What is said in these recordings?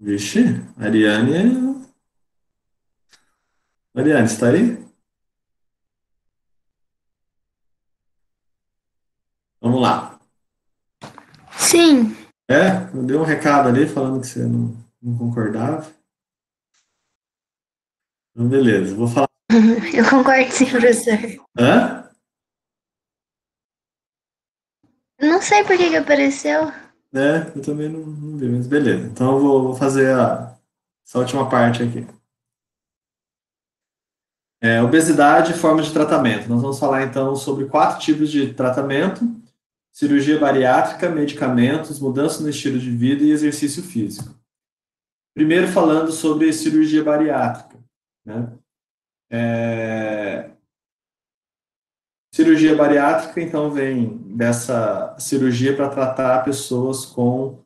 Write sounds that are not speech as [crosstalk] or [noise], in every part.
Vixe, Ariane. Ariane, está aí? Vamos lá. Sim. É, eu dei um recado ali falando que você não, não concordava. Então, beleza, vou falar. [laughs] Eu concordo sim, professor. Hã? Não sei por que, que apareceu. É, eu também não, não vi, mas beleza. Então eu vou, vou fazer a, essa última parte aqui. É, obesidade e formas de tratamento. Nós vamos falar então sobre quatro tipos de tratamento: cirurgia bariátrica, medicamentos, mudança no estilo de vida e exercício físico. Primeiro falando sobre cirurgia bariátrica. Né? É... Cirurgia bariátrica, então, vem dessa cirurgia para tratar pessoas com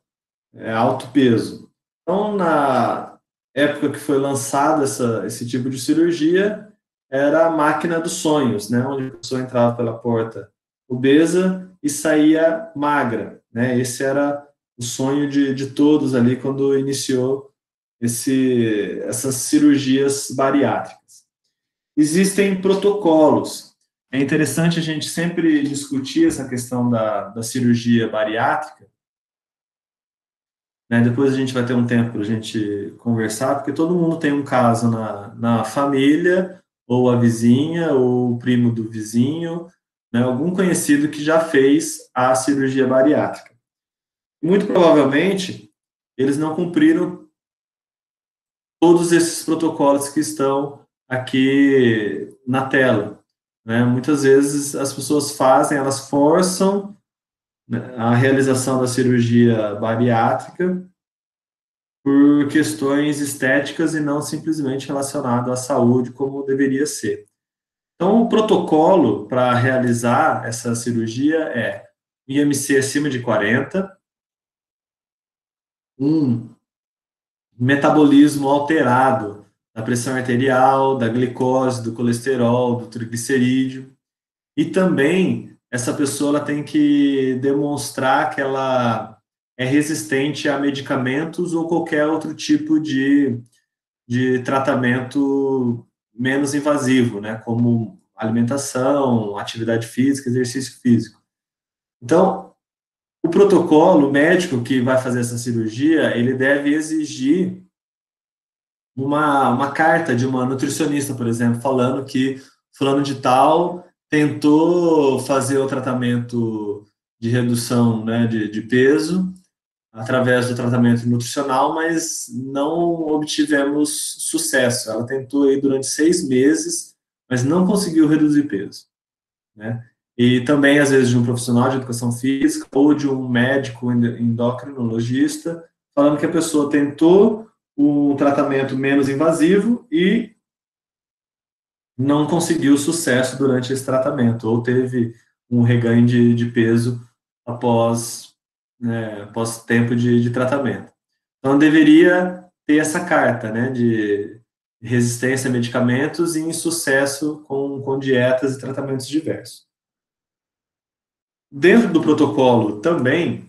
é, alto peso. Então, na época que foi lançada essa, esse tipo de cirurgia, era a máquina dos sonhos, né? Onde a pessoa entrava pela porta obesa e saía magra, né? Esse era o sonho de, de todos ali quando iniciou esse, essas cirurgias bariátricas. Existem protocolos. É interessante a gente sempre discutir essa questão da, da cirurgia bariátrica. Né? Depois a gente vai ter um tempo para a gente conversar, porque todo mundo tem um caso na, na família, ou a vizinha, ou o primo do vizinho, né? algum conhecido que já fez a cirurgia bariátrica. Muito provavelmente, eles não cumpriram todos esses protocolos que estão aqui na tela. Né? Muitas vezes as pessoas fazem, elas forçam né, a realização da cirurgia bariátrica por questões estéticas e não simplesmente relacionado à saúde como deveria ser. Então, o protocolo para realizar essa cirurgia é IMC acima de 40, um metabolismo alterado da pressão arterial, da glicose, do colesterol, do triglicerídeo. E também essa pessoa tem que demonstrar que ela é resistente a medicamentos ou qualquer outro tipo de, de tratamento menos invasivo, né, como alimentação, atividade física, exercício físico. Então, o protocolo médico que vai fazer essa cirurgia, ele deve exigir uma, uma carta de uma nutricionista, por exemplo, falando que fulano de tal tentou fazer o tratamento de redução né, de, de peso através do tratamento nutricional, mas não obtivemos sucesso. Ela tentou aí durante seis meses, mas não conseguiu reduzir peso. Né? e também, às vezes, de um profissional de educação física ou de um médico endocrinologista, falando que a pessoa tentou um tratamento menos invasivo e não conseguiu sucesso durante esse tratamento, ou teve um reganho de, de peso após, né, após tempo de, de tratamento. Então, deveria ter essa carta né, de resistência a medicamentos e insucesso com, com dietas e tratamentos diversos. Dentro do protocolo também,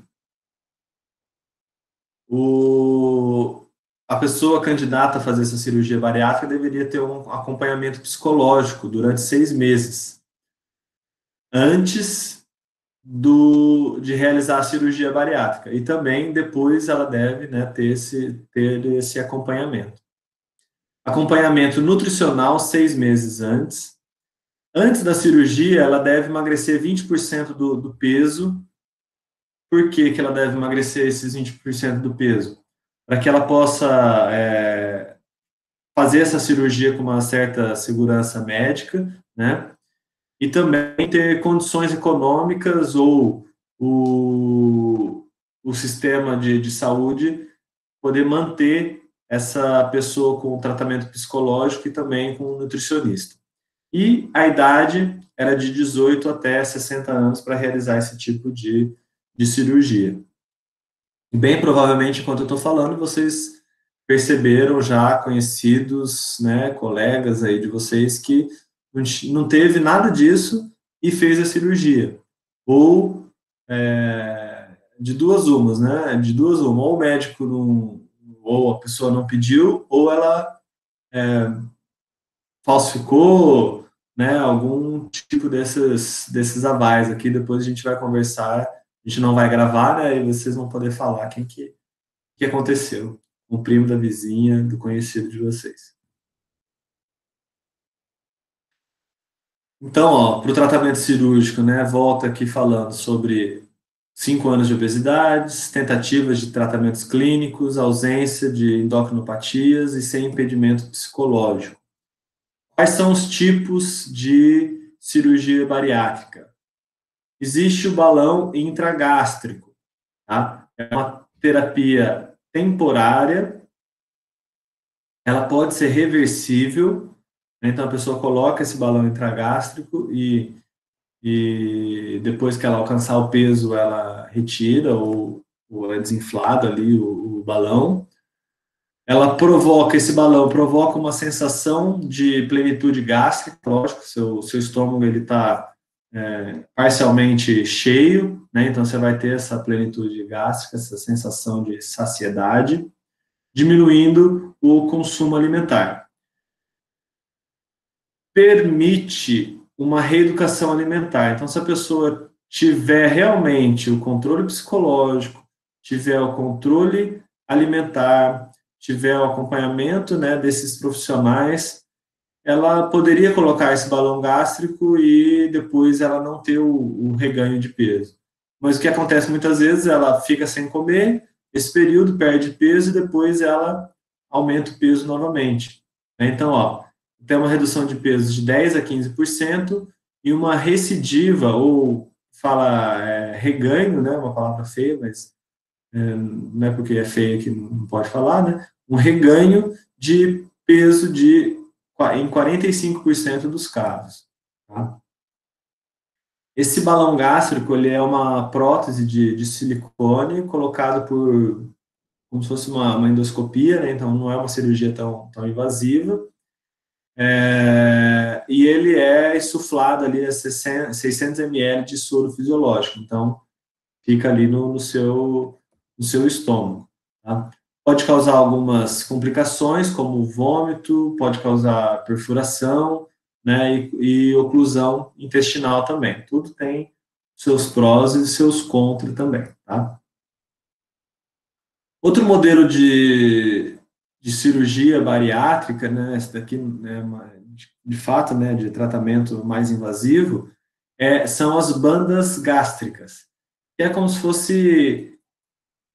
o, a pessoa candidata a fazer essa cirurgia bariátrica deveria ter um acompanhamento psicológico durante seis meses antes do, de realizar a cirurgia bariátrica. E também depois ela deve né, ter, esse, ter esse acompanhamento. Acompanhamento nutricional seis meses antes Antes da cirurgia, ela deve emagrecer 20% do, do peso. Por que, que ela deve emagrecer esses 20% do peso? Para que ela possa é, fazer essa cirurgia com uma certa segurança médica, né? E também ter condições econômicas ou o, o sistema de, de saúde poder manter essa pessoa com tratamento psicológico e também com um nutricionista e a idade era de 18 até 60 anos para realizar esse tipo de, de cirurgia. Bem provavelmente, enquanto eu estou falando, vocês perceberam já, conhecidos, né, colegas aí de vocês, que não teve nada disso e fez a cirurgia. Ou é, de duas umas, né? De duas uma. Ou o médico não, ou a pessoa não pediu, ou ela é, falsificou, né, algum tipo desses, desses avais aqui, depois a gente vai conversar, a gente não vai gravar, né, e vocês vão poder falar quem que, que aconteceu, o primo da vizinha, do conhecido de vocês. Então, para o tratamento cirúrgico, né, volta aqui falando sobre cinco anos de obesidade, tentativas de tratamentos clínicos, ausência de endocrinopatias e sem impedimento psicológico. Quais são os tipos de cirurgia bariátrica? Existe o balão intragástrico, tá? É uma terapia temporária, ela pode ser reversível, né? então a pessoa coloca esse balão intragástrico e, e depois que ela alcançar o peso, ela retira ou, ou é desinflado ali o, o balão ela provoca, esse balão provoca uma sensação de plenitude gástrica, lógico, seu, seu estômago ele está é, parcialmente cheio, né, então você vai ter essa plenitude gástrica, essa sensação de saciedade, diminuindo o consumo alimentar. Permite uma reeducação alimentar, então se a pessoa tiver realmente o controle psicológico, tiver o controle alimentar, tiver o acompanhamento né, desses profissionais, ela poderia colocar esse balão gástrico e depois ela não ter o, o reganho de peso. Mas o que acontece muitas vezes, ela fica sem comer, esse período perde peso e depois ela aumenta o peso novamente. Então, ó, tem uma redução de peso de 10 a 15% e uma recidiva, ou fala é, reganho, né, uma palavra feia, mas é, não é porque é feia que não pode falar, né, um reganho de peso de, em 45% dos casos. Tá? Esse balão gástrico ele é uma prótese de, de silicone colocado por como se fosse uma, uma endoscopia, né? então não é uma cirurgia tão, tão invasiva. É, e ele é insuflado ali a 600 ml de soro fisiológico, então fica ali no, no seu, no seu estômago. Tá? Pode causar algumas complicações, como vômito, pode causar perfuração, né, e, e oclusão intestinal também. Tudo tem seus prós e seus contras também, tá? Outro modelo de, de cirurgia bariátrica, né, esse daqui, né, de, de fato, né, de tratamento mais invasivo, é, são as bandas gástricas, que é como se fosse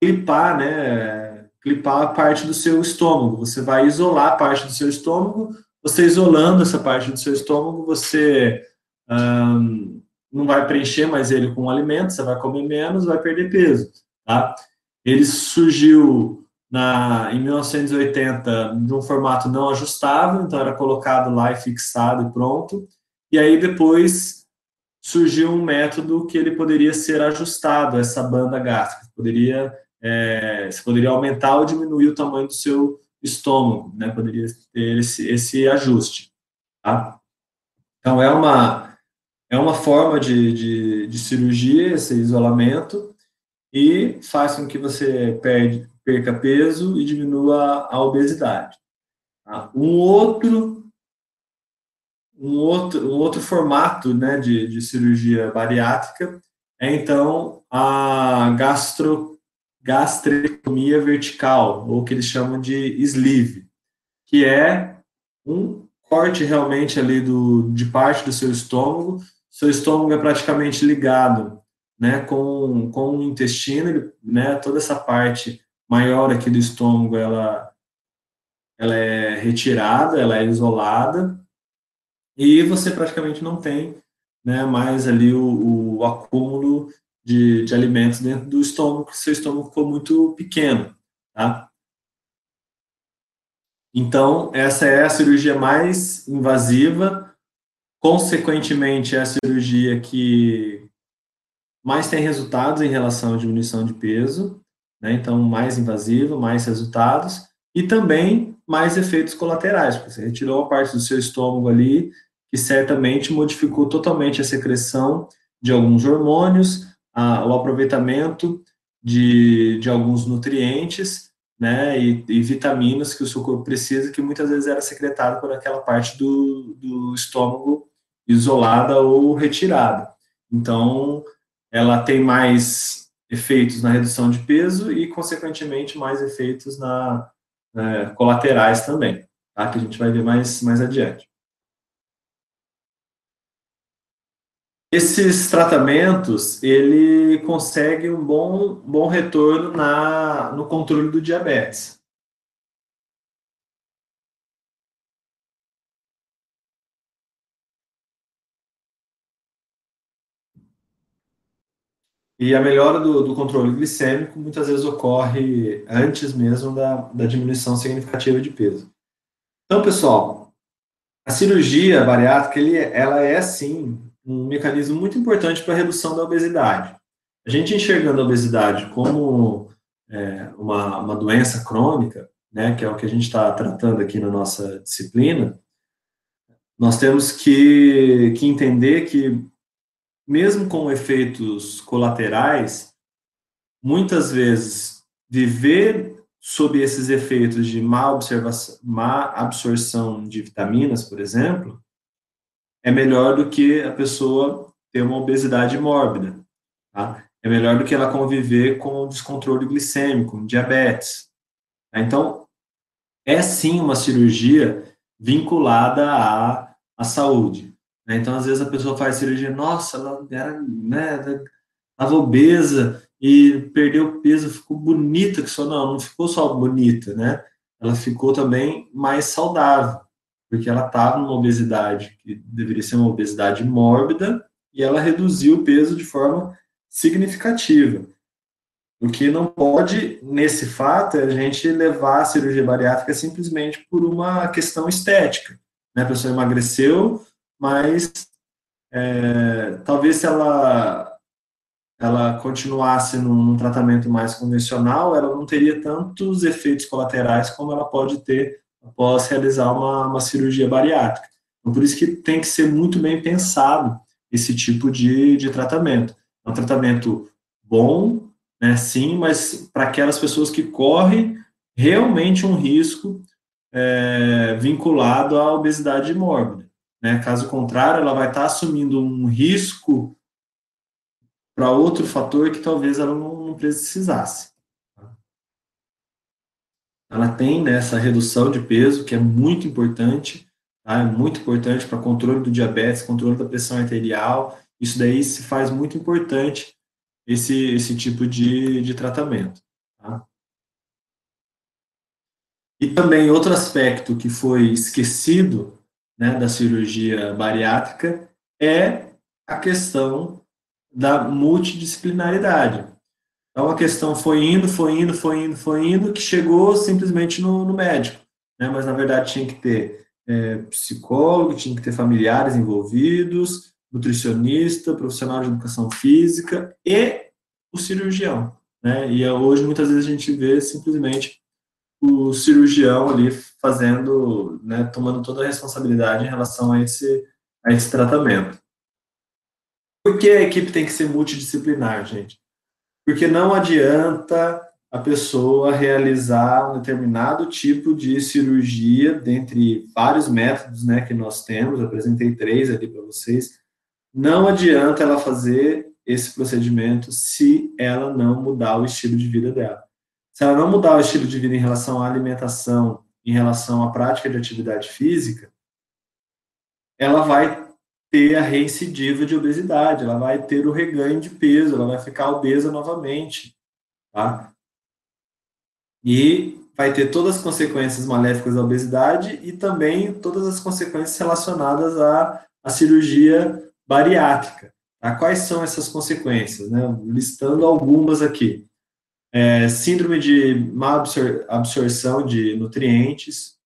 clipar, né, clipar a parte do seu estômago. Você vai isolar a parte do seu estômago. Você isolando essa parte do seu estômago, você hum, não vai preencher mais ele com alimento, você vai comer menos, vai perder peso, tá? Ele surgiu na, em 1980 de um formato não ajustável, então era colocado lá e fixado e pronto. E aí depois surgiu um método que ele poderia ser ajustado, essa banda gástrica, poderia é, você poderia aumentar ou diminuir o tamanho do seu estômago, né? Poderia ter esse, esse ajuste, tá? Então, é uma, é uma forma de, de, de cirurgia, esse isolamento, e faz com que você perde, perca peso e diminua a obesidade. Tá? Um outro um outro, um outro formato né, de, de cirurgia bariátrica é, então, a gastro, gastrectomia vertical, ou que eles chamam de sleeve, que é um corte realmente ali do, de parte do seu estômago. Seu estômago é praticamente ligado né, com, com o intestino, né, toda essa parte maior aqui do estômago, ela, ela é retirada, ela é isolada, e você praticamente não tem né, mais ali o, o acúmulo de, de alimentos dentro do estômago, porque seu estômago ficou muito pequeno, tá? Então, essa é a cirurgia mais invasiva, consequentemente, é a cirurgia que mais tem resultados em relação à diminuição de peso, né? Então, mais invasiva, mais resultados, e também mais efeitos colaterais, porque você retirou uma parte do seu estômago ali, que certamente modificou totalmente a secreção de alguns hormônios, o aproveitamento de, de alguns nutrientes, né, e, e, vitaminas que o seu corpo precisa, que muitas vezes era secretado por aquela parte do, do estômago isolada ou retirada. Então, ela tem mais efeitos na redução de peso e, consequentemente, mais efeitos na, é, colaterais também, tá? que a gente vai ver mais, mais adiante. Esses tratamentos, ele consegue um bom, bom retorno na, no controle do diabetes. E a melhora do, do, controle glicêmico muitas vezes ocorre antes mesmo da, da diminuição significativa de peso. Então, pessoal, a cirurgia bariátrica, ele, ela é, sim, um mecanismo muito importante para a redução da obesidade. A gente enxergando a obesidade como é, uma, uma doença crônica, né, que é o que a gente está tratando aqui na nossa disciplina, nós temos que, que entender que, mesmo com efeitos colaterais, muitas vezes viver sob esses efeitos de má, observação, má absorção de vitaminas, por exemplo, é melhor do que a pessoa ter uma obesidade mórbida. Tá? É melhor do que ela conviver com descontrole glicêmico, diabetes. Tá? Então, é sim uma cirurgia vinculada à, à saúde. Né? Então, às vezes a pessoa faz cirurgia, nossa, ela era, né, estava obesa e perdeu peso, ficou bonita, que só não, não ficou só bonita, né? Ela ficou também mais saudável porque ela estava numa obesidade que deveria ser uma obesidade mórbida e ela reduziu o peso de forma significativa. O que não pode, nesse fato, é a gente levar a cirurgia bariátrica simplesmente por uma questão estética. Né? A pessoa emagreceu, mas é, talvez se ela ela continuasse num, num, tratamento mais convencional, ela não teria tantos efeitos colaterais como ela pode ter após realizar uma, uma cirurgia bariátrica. Então, por isso que tem que ser muito bem pensado esse tipo de, de tratamento. É um tratamento bom, né, sim, mas para aquelas pessoas que correm realmente um risco é, vinculado à obesidade mórbida. Né? Caso contrário, ela vai estar assumindo um risco para outro fator que talvez ela não, não precisasse ela tem né, essa redução de peso, que é muito importante, tá? é muito importante para controle do diabetes, controle da pressão arterial, isso daí se faz muito importante, esse, esse tipo de, de tratamento. Tá? E também outro aspecto que foi esquecido né, da cirurgia bariátrica é a questão da multidisciplinaridade. Então a questão foi indo, foi indo, foi indo, foi indo, que chegou simplesmente no, no médico. Né? Mas na verdade tinha que ter é, psicólogo, tinha que ter familiares envolvidos, nutricionista, profissional de educação física e o cirurgião. Né? E hoje muitas vezes a gente vê simplesmente o cirurgião ali fazendo, né, tomando toda a responsabilidade em relação a esse, a esse tratamento. Por que a equipe tem que ser multidisciplinar, gente? Porque não adianta a pessoa realizar um determinado tipo de cirurgia, dentre vários métodos né, que nós temos, apresentei três ali para vocês, não adianta ela fazer esse procedimento se ela não mudar o estilo de vida dela. Se ela não mudar o estilo de vida em relação à alimentação, em relação à prática de atividade física, ela vai ter a reincidiva de obesidade, ela vai ter o reganho de peso, ela vai ficar obesa novamente, tá? E vai ter todas as consequências maléficas da obesidade e também todas as consequências relacionadas à, à cirurgia bariátrica. Tá? Quais são essas consequências? Né? Listando algumas aqui. É, síndrome de má absor absorção de nutrientes,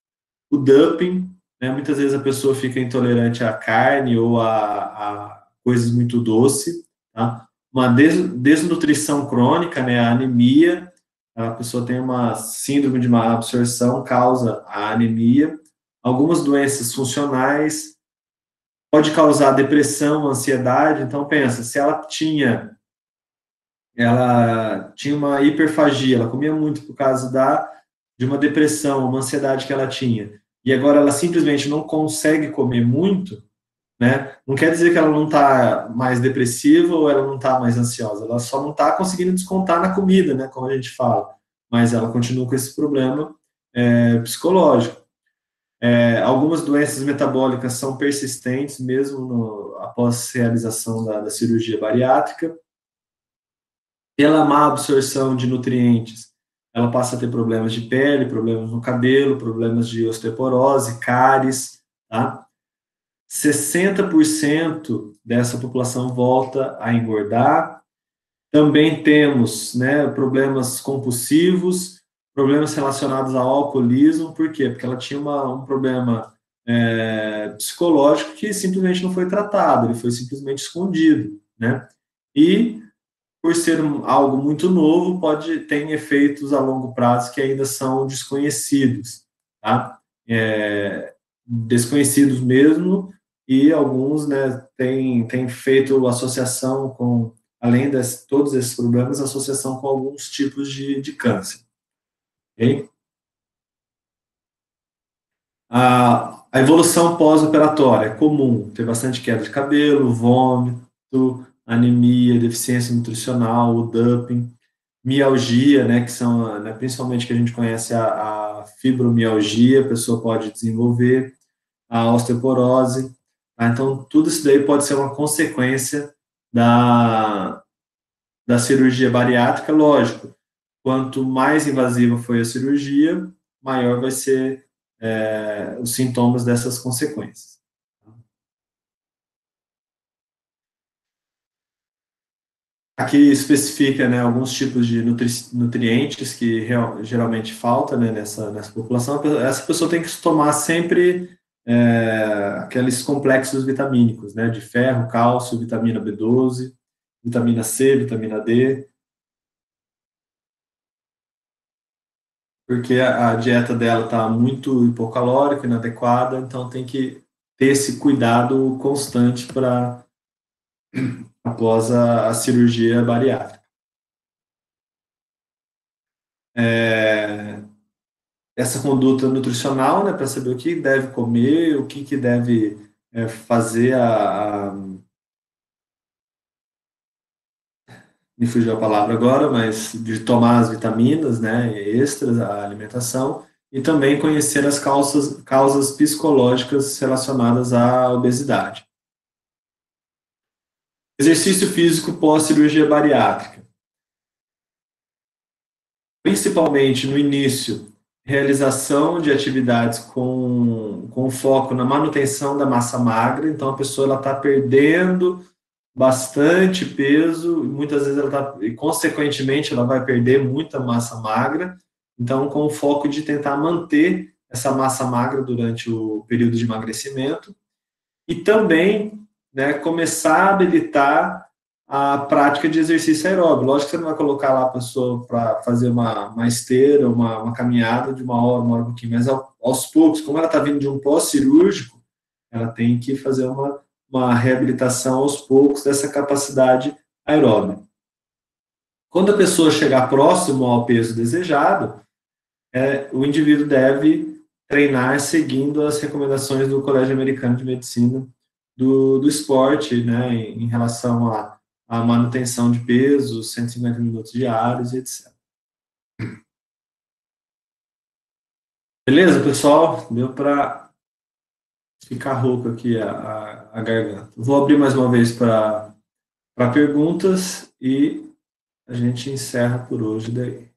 o dumping, né? Muitas vezes a pessoa fica intolerante à carne ou a, a coisas muito doces. Tá? Uma des, desnutrição crônica, né? a anemia, a pessoa tem uma síndrome de má absorção, causa a anemia. Algumas doenças funcionais, pode causar depressão, ansiedade. Então, pensa, se ela tinha ela tinha uma hiperfagia, ela comia muito por causa da de uma depressão, uma ansiedade que ela tinha, e agora ela simplesmente não consegue comer muito, né? Não quer dizer que ela não está mais depressiva ou ela não está mais ansiosa, ela só não está conseguindo descontar na comida, né? Como a gente fala, mas ela continua com esse problema é, psicológico. É, algumas doenças metabólicas são persistentes mesmo no, após realização da, da cirurgia bariátrica. Pela má absorção de nutrientes, ela passa a ter problemas de pele, problemas no cabelo, problemas de osteoporose, cáries, tá? 60% dessa população volta a engordar. Também temos né, problemas compulsivos, problemas relacionados ao alcoolismo, por quê? Porque ela tinha uma, um problema é, psicológico que simplesmente não foi tratado, ele foi simplesmente escondido, né? E por ser algo muito novo, pode ter efeitos a longo prazo que ainda são desconhecidos, tá? É, desconhecidos mesmo, e alguns, né, têm, feito associação com, além de todos esses problemas, associação com alguns tipos de, de câncer. A, a evolução pós-operatória é comum, ter bastante queda de cabelo, vômito, anemia, deficiência nutricional, o dumping, mialgia, né, que são, né, principalmente que a gente conhece a, a, fibromialgia, a pessoa pode desenvolver, a osteoporose, tá? então tudo isso daí pode ser uma consequência da, da cirurgia bariátrica, lógico, quanto mais invasiva foi a cirurgia, maior vai ser é, os sintomas dessas consequências. Aqui especifica né, alguns tipos de nutri nutrientes que real, geralmente falta né, nessa, nessa população. Essa pessoa tem que tomar sempre é, aqueles complexos vitamínicos, né, de ferro, cálcio, vitamina B12, vitamina C, vitamina D, porque a, a dieta dela está muito hipocalórica, inadequada, então tem que ter esse cuidado constante para após a, a, cirurgia bariátrica. É, essa conduta nutricional, né, para saber o que deve comer, o que, que deve é, fazer a, a me fugiu a palavra agora, mas de tomar as vitaminas, né, extras, a alimentação, e também conhecer as causas, causas psicológicas relacionadas à obesidade. Exercício físico pós-cirurgia bariátrica. Principalmente no início, realização de atividades com, com foco na manutenção da massa magra, então a pessoa está perdendo bastante peso, muitas vezes ela tá, e consequentemente ela vai perder muita massa magra, então com o foco de tentar manter essa massa magra durante o período de emagrecimento. E também né, começar a habilitar a prática de exercício aeróbio. Lógico que você não vai colocar lá a pessoa para fazer uma, uma esteira, uma, uma, caminhada de uma hora, uma hora um pouquinho, mas aos poucos, como ela está vindo de um pós-cirúrgico, ela tem que fazer uma uma reabilitação aos poucos dessa capacidade aeróbica. Quando a pessoa chegar próximo ao peso desejado, é, o indivíduo deve treinar seguindo as recomendações do Colégio Americano de Medicina do, do esporte, né, em, relação à, à manutenção de peso, 150 minutos diários, etc. Beleza, pessoal? Deu para ficar rouco aqui a, a, a garganta. Vou abrir mais uma vez para perguntas e a gente encerra por hoje daí.